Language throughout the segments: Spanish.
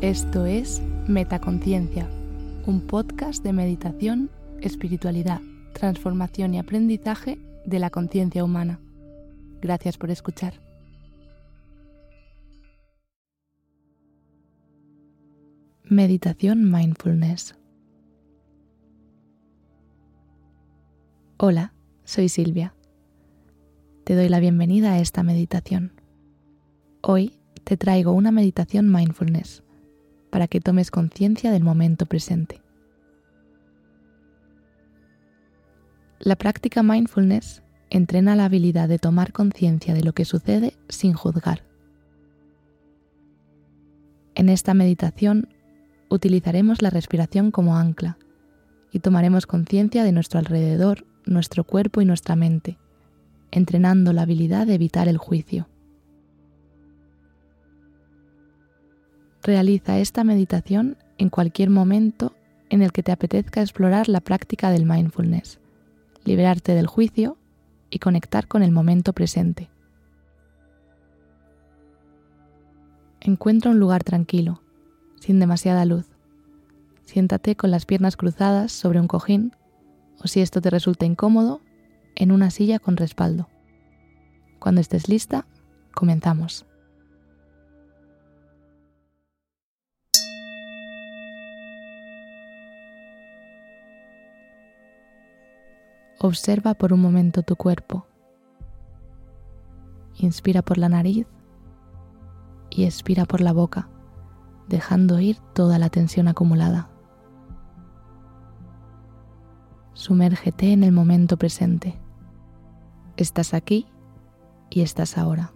Esto es Metaconciencia, un podcast de meditación, espiritualidad, transformación y aprendizaje de la conciencia humana. Gracias por escuchar. Meditación Mindfulness. Hola, soy Silvia. Te doy la bienvenida a esta meditación. Hoy te traigo una meditación mindfulness para que tomes conciencia del momento presente. La práctica mindfulness entrena la habilidad de tomar conciencia de lo que sucede sin juzgar. En esta meditación utilizaremos la respiración como ancla y tomaremos conciencia de nuestro alrededor, nuestro cuerpo y nuestra mente, entrenando la habilidad de evitar el juicio. Realiza esta meditación en cualquier momento en el que te apetezca explorar la práctica del mindfulness, liberarte del juicio y conectar con el momento presente. Encuentra un lugar tranquilo, sin demasiada luz. Siéntate con las piernas cruzadas sobre un cojín o si esto te resulta incómodo, en una silla con respaldo. Cuando estés lista, comenzamos. Observa por un momento tu cuerpo. Inspira por la nariz y expira por la boca, dejando ir toda la tensión acumulada. Sumérgete en el momento presente. Estás aquí y estás ahora.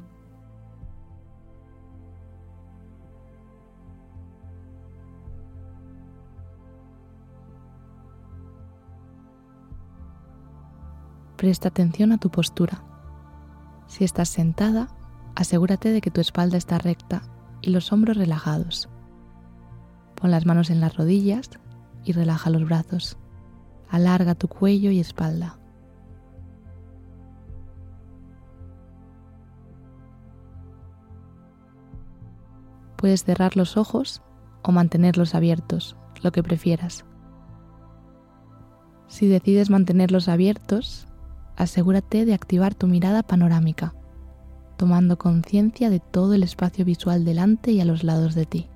Presta atención a tu postura. Si estás sentada, asegúrate de que tu espalda está recta y los hombros relajados. Pon las manos en las rodillas y relaja los brazos. Alarga tu cuello y espalda. Puedes cerrar los ojos o mantenerlos abiertos, lo que prefieras. Si decides mantenerlos abiertos, asegúrate de activar tu mirada panorámica, tomando conciencia de todo el espacio visual delante y a los lados de ti.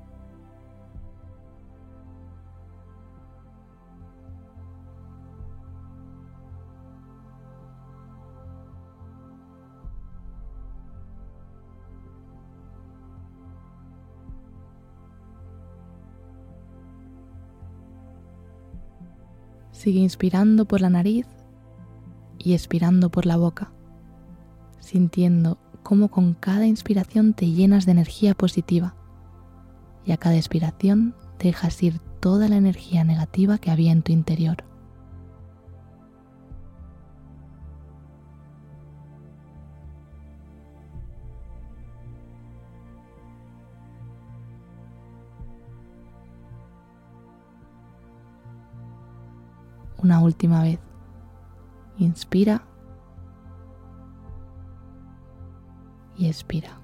Sigue inspirando por la nariz y expirando por la boca, sintiendo cómo con cada inspiración te llenas de energía positiva y a cada expiración dejas ir toda la energía negativa que había en tu interior. Una última vez. Inspira y expira.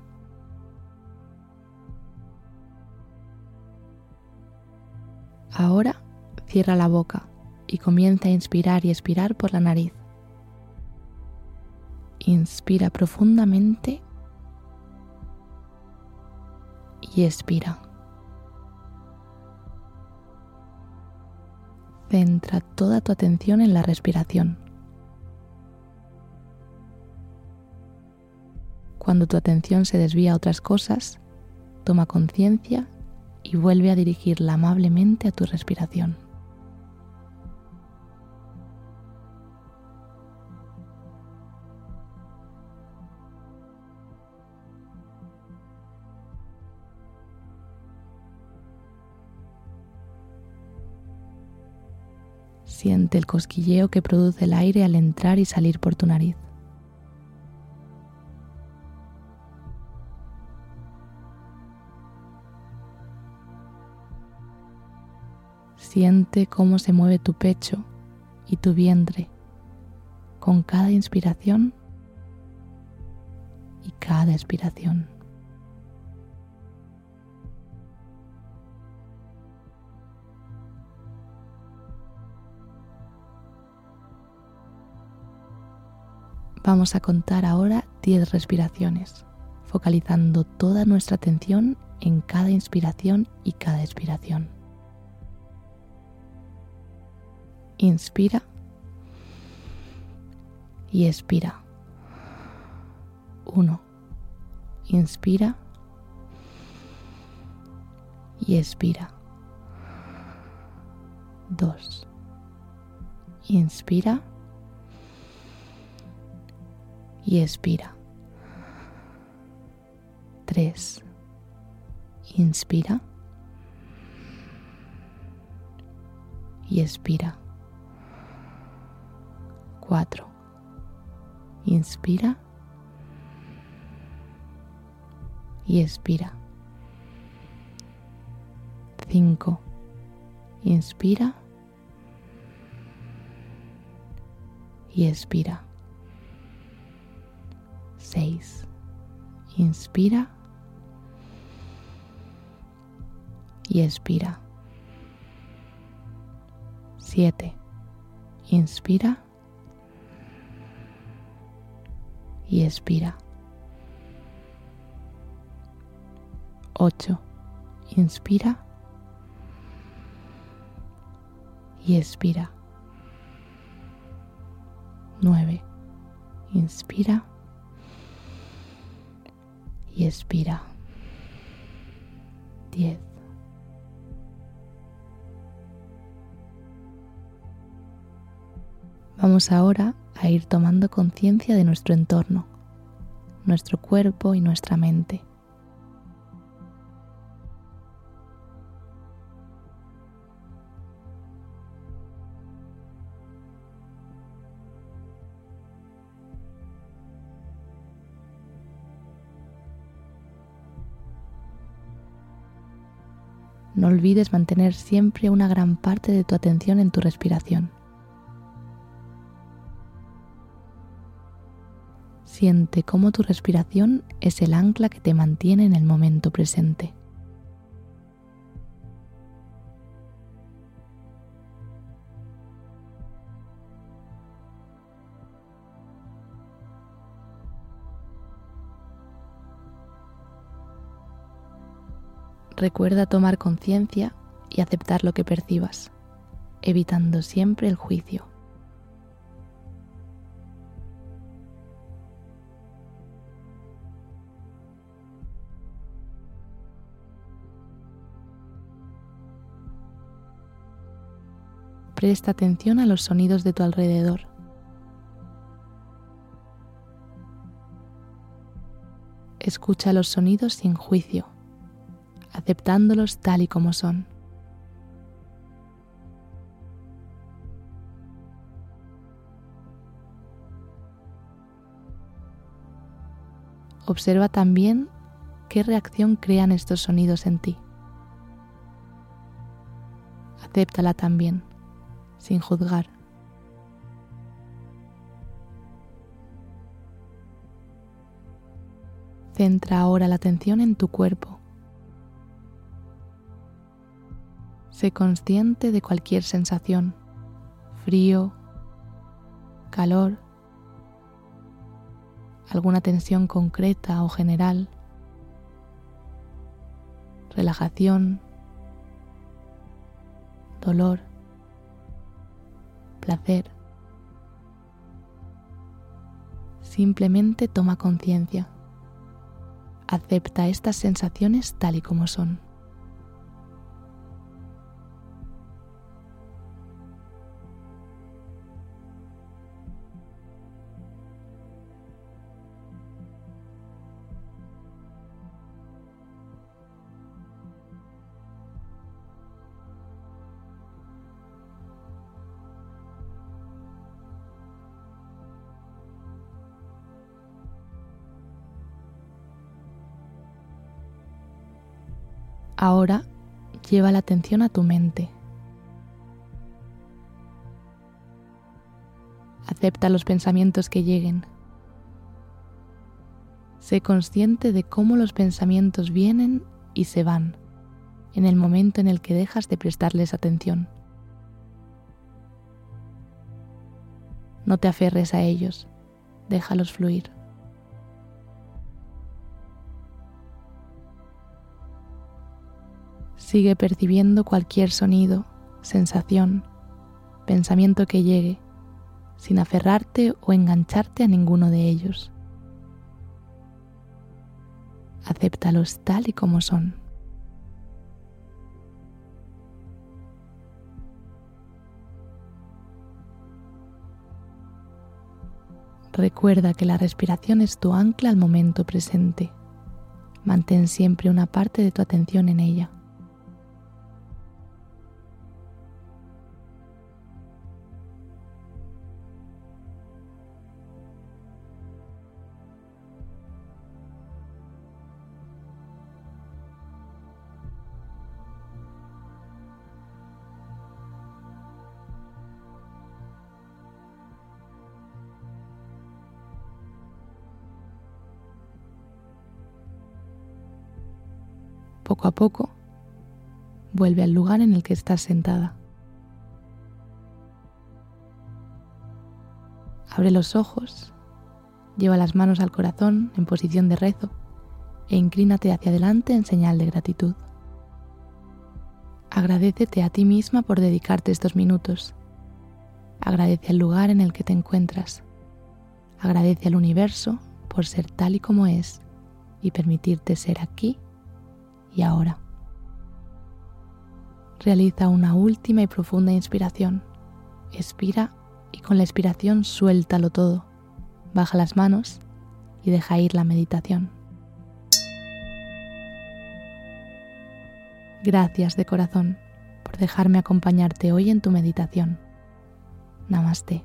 Ahora cierra la boca y comienza a inspirar y expirar por la nariz. Inspira profundamente y expira. Centra toda tu atención en la respiración. Cuando tu atención se desvía a otras cosas, toma conciencia y vuelve a dirigirla amablemente a tu respiración. Siente el cosquilleo que produce el aire al entrar y salir por tu nariz. Siente cómo se mueve tu pecho y tu vientre con cada inspiración y cada expiración. Vamos a contar ahora 10 respiraciones, focalizando toda nuestra atención en cada inspiración y cada expiración. Inspira y expira. 1. Inspira y expira. 2. Inspira y expira. 3. Inspira y expira. 4. Inspira y expira. 5. Inspira y expira. 6. Inspira y expira. 7. Inspira y expira. 8. Inspira y expira. 9. Inspira y expira. 10. Vamos ahora a ir tomando conciencia de nuestro entorno, nuestro cuerpo y nuestra mente. No olvides mantener siempre una gran parte de tu atención en tu respiración. Siente cómo tu respiración es el ancla que te mantiene en el momento presente. Recuerda tomar conciencia y aceptar lo que percibas, evitando siempre el juicio. Presta atención a los sonidos de tu alrededor. Escucha los sonidos sin juicio aceptándolos tal y como son. Observa también qué reacción crean estos sonidos en ti. Acéptala también, sin juzgar. Centra ahora la atención en tu cuerpo. Sé consciente de cualquier sensación, frío, calor, alguna tensión concreta o general, relajación, dolor, placer. Simplemente toma conciencia. Acepta estas sensaciones tal y como son. Ahora lleva la atención a tu mente. Acepta los pensamientos que lleguen. Sé consciente de cómo los pensamientos vienen y se van en el momento en el que dejas de prestarles atención. No te aferres a ellos, déjalos fluir. Sigue percibiendo cualquier sonido, sensación, pensamiento que llegue, sin aferrarte o engancharte a ninguno de ellos. Acéptalos tal y como son. Recuerda que la respiración es tu ancla al momento presente. Mantén siempre una parte de tu atención en ella. Poco a poco, vuelve al lugar en el que estás sentada. Abre los ojos, lleva las manos al corazón en posición de rezo e inclínate hacia adelante en señal de gratitud. Agradecete a ti misma por dedicarte estos minutos. Agradece al lugar en el que te encuentras. Agradece al universo por ser tal y como es y permitirte ser aquí y ahora. Realiza una última y profunda inspiración. Expira y con la expiración suéltalo todo. Baja las manos y deja ir la meditación. Gracias de corazón por dejarme acompañarte hoy en tu meditación. Namaste.